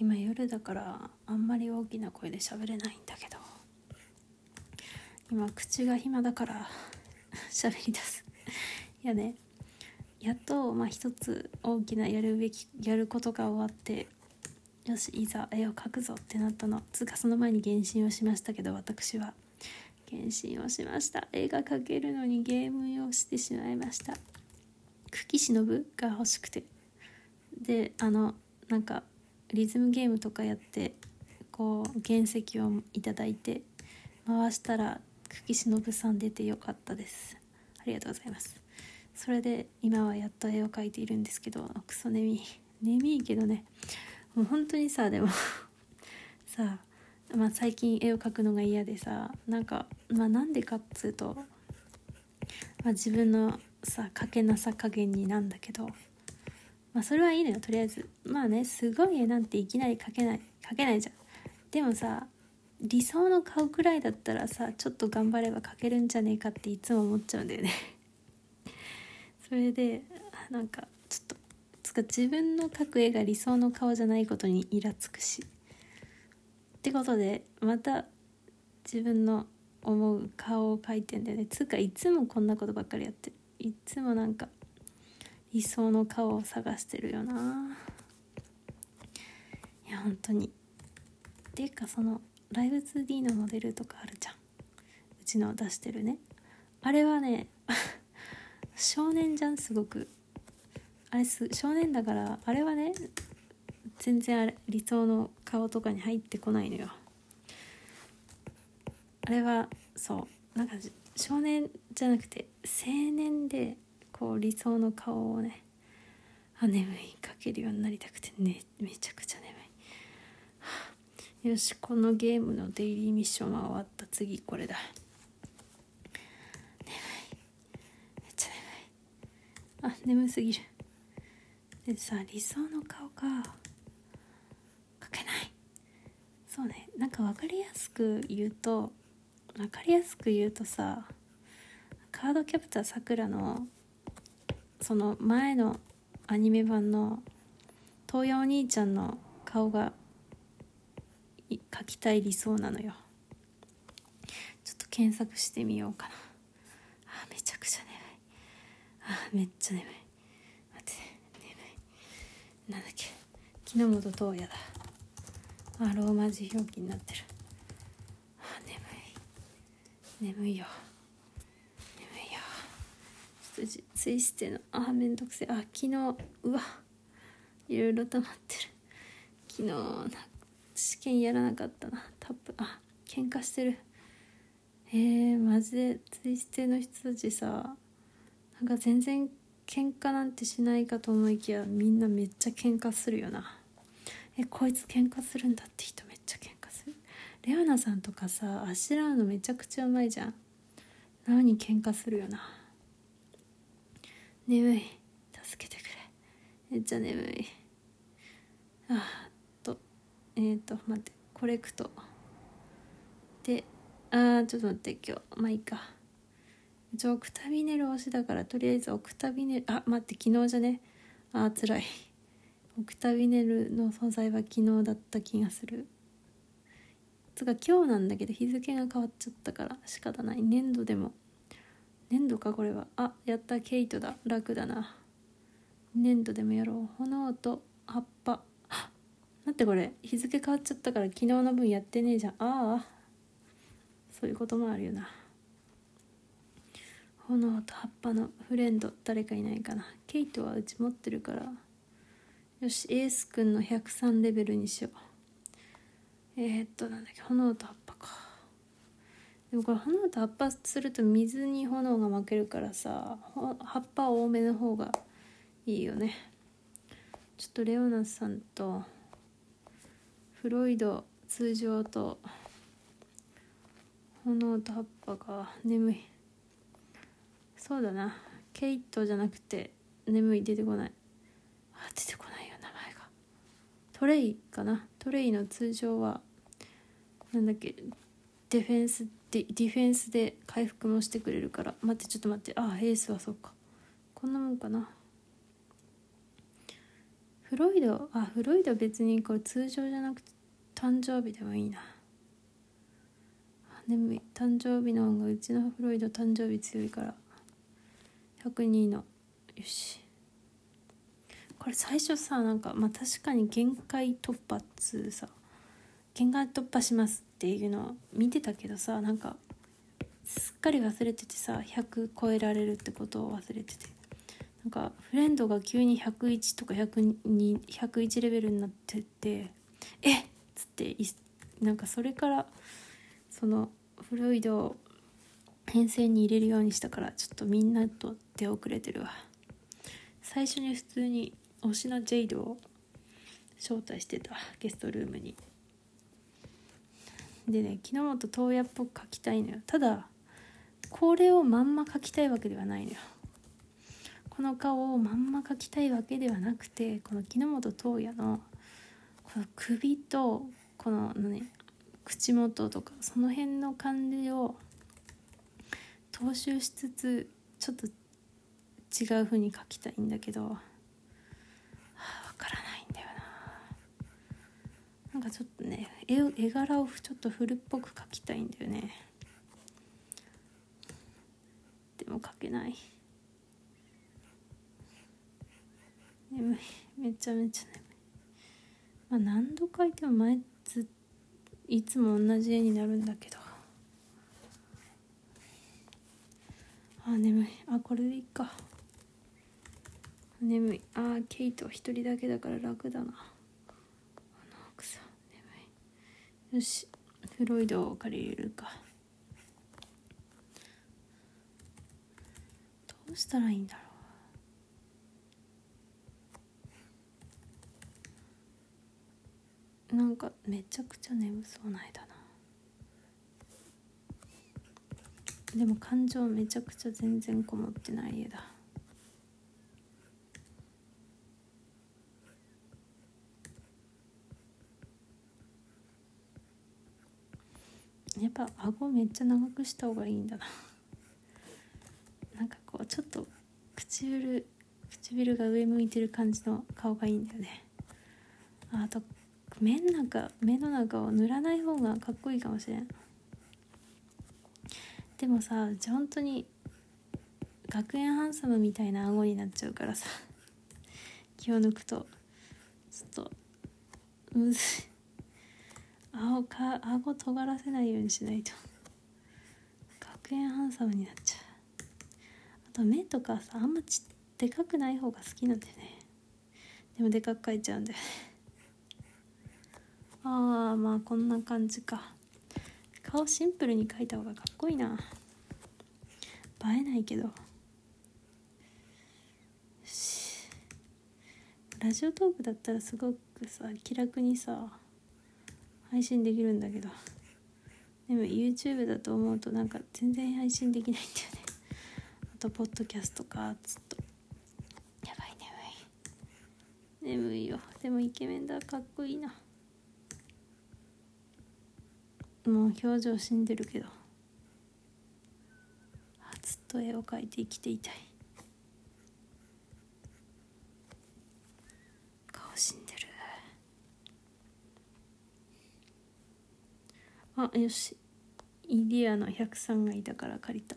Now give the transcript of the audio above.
今夜だからあんまり大きな声で喋れないんだけど今口が暇だから 喋り出す。いやねやっとまあ一つ大きなやるべきやることが終わってよしいざ絵を描くぞってなったの。つうかその前に原神をしましたけど私は。原神をしました。絵が描けるのにゲームをしてしまいました。久喜忍が欲しくて。であのなんかリズムゲームとかやってこう原石をいただいて回したら久喜忍さん出てよかったです。ありがとうございます。それで今はやっと絵を描いているんですけどクソ眠い。眠いけどね。もう本当にさでも さあ、まあ、最近絵を描くのが嫌でさなんかまあなんでかっつうと、まあ、自分のさ描けなさ加減になんだけどまあそれはいいのよ。とりあえず。まあねすごい絵なんていきなり描けない描けないじゃん。でもさ理想の顔くらいだったらさちょっと頑張れば描けるんじゃねえかっていつも思っちゃうんだよね。それでなんかちょっとつか自分の描く絵が理想の顔じゃないことにイラつくし。ってことでまた自分の思う顔を描いてんだよね。つうかいつもこんなことばっかりやってる。いつもなんか理想の顔を探してるよな。いや本当に。っていうかそのライブ 2D のモデルとかあるじゃん。うちの出してるね。あれはね 少年じゃんすごく。あれす少年だからあれはね全然あれ理想の顔とかに入ってこないのよ。あれはそう。なんか少年じゃなくて青年でこう理想の顔をねあ眠いかけるようになりたくてねめちゃくちゃ眠い、はあ、よしこのゲームのデイリーミッションは終わった。次これだ。眠い。めっちゃ眠い。あ眠すぎる。でさ理想の顔が描けない。そうね。なんか分かりやすく言うと分かりやすく言うとさカードキャプターさくらのその前のアニメ版の東野お兄ちゃんの顔が描きたい理想なのよ。ちょっと検索してみようかな。あめちゃくちゃ眠い。あめっちゃ眠い。待って眠い。なんだっけ。木之本東也だ。あローマ字表記になってる。あ眠い。眠いよ。ツイステのあめんどくせえ。あ昨日うわ。いろいろ溜まってる。昨日試験やらなかったな。タップあ喧嘩してる。えー、マジでツイステの人たちさなんか全然喧嘩なんてしないかと思いきやみんなめっちゃ喧嘩するよな。えこいつ喧嘩するんだって人めっちゃ喧嘩する。レオナさんとかさあしらうのめちゃくちゃうまいじゃん。なのに喧嘩するよな。眠い。助けてくれ。めっちゃ眠い。あとえっ、ー、と待って。コレクトであーちょっと待って。今日まあいいか。一応オクタビネル推しだからとりあえずオクタビネルあ待って。昨日じゃね。あつらい。オクタビネルの素材は昨日だった気がする。つか今日なんだけど日付が変わっちゃったから仕方ない。粘土でも。粘土かこれは。あやったケイトだ。楽だな。粘土でもやろう。炎と葉っぱ。待ってこれ。日付変わっちゃったから昨日の分やってねえじゃん。ああ。そういうこともあるよな。炎と葉っぱのフレンド誰かいないかな。ケイトはうち持ってるから。よしエースくんの103レベルにしよう。えー、っとなんだっけ。炎と葉っぱ。でもこれ炎と葉っぱすると水に炎が負けるからさ葉っぱ多めの方がいいよね。ちょっとレオナスさんとフロイド通常と炎と葉っぱが眠い。そうだな。ケイトじゃなくて眠い出てこない。あ出てこないよ名前が。トレイかな。トレイの通常はなんだっけディフェンスディフェンスで回復もしてくれるから。待ってちょっと待って。あエースはそうか。こんなもんかな。フロイドあフロイド別にこれ通常じゃなくて誕生日でもいいな。眠い誕生日の方がうちのフロイド誕生日強いから。102のよし。これ最初さなんかまあ確かに限界突破っつうさ。限界突破します。っていうのを見てたけどさなんかすっかり忘れててさ100超えられるってことを忘れてて。なんかフレンドが急に101とか102 101レベルになっててえっ！つってなんかそれからそのフロイドを編成に入れるようにしたからちょっとみんなと出遅れてるわ。最初に普通に推しのジェイドを招待してたゲストルームに。でね木本東也っぽく描きたいのよ。ただこれをまんま描きたいわけではないのよ。この顔をまんま描きたいわけではなくてこの木本東也のこの首とこの何口元とかその辺の感じを踏襲しつつちょっと違う風に描きたいんだけど、はあ、分からないんだよなんかちょっとね絵絵柄をちょっと古っぽく描きたいんだよね。でも描けない。眠い。めちゃめちゃ眠い。まあ何度描いても前ずいつも同じ絵になるんだけど。あ眠い。あこれでいいか。眠い。あケイトは一人だけだから楽だな。あの奥さん。よし。フロイドを借りるか。どうしたらいいんだろう。なんかめちゃくちゃ眠そうな絵だな。でも感情めちゃくちゃ全然こもってない絵だ。やっぱ顎めっちゃ長くした方がいいんだな。なんかこうちょっと唇唇が上向いてる感じの顔がいいんだよね。あと目の中目の中を塗らない方がかっこいいかもしれん。でもさ本当に学園ハンサムみたいな顎になっちゃうからさ。気を抜くとちょっとむずい。顎か顎尖らせないようにしないと。学園ハンサムになっちゃう。あと目とかさあんまちでかくない方が好きなんだよね。でもでかく描いちゃうんだよね。ああまあこんな感じか。顔シンプルに描いた方がかっこいいな。映えないけど。ラジオトークだったらすごくさ気楽にさ配信できるんだけど。でも YouTube だと思うとなんか全然配信できないんだよね。あとポッドキャストかずっと。やばい眠い。眠いよ。でもイケメンだかっこいいな。もう表情死んでるけど。ずっと絵を描いて生きていたい顔死んでるあよし。イディアの103がいたから借りた。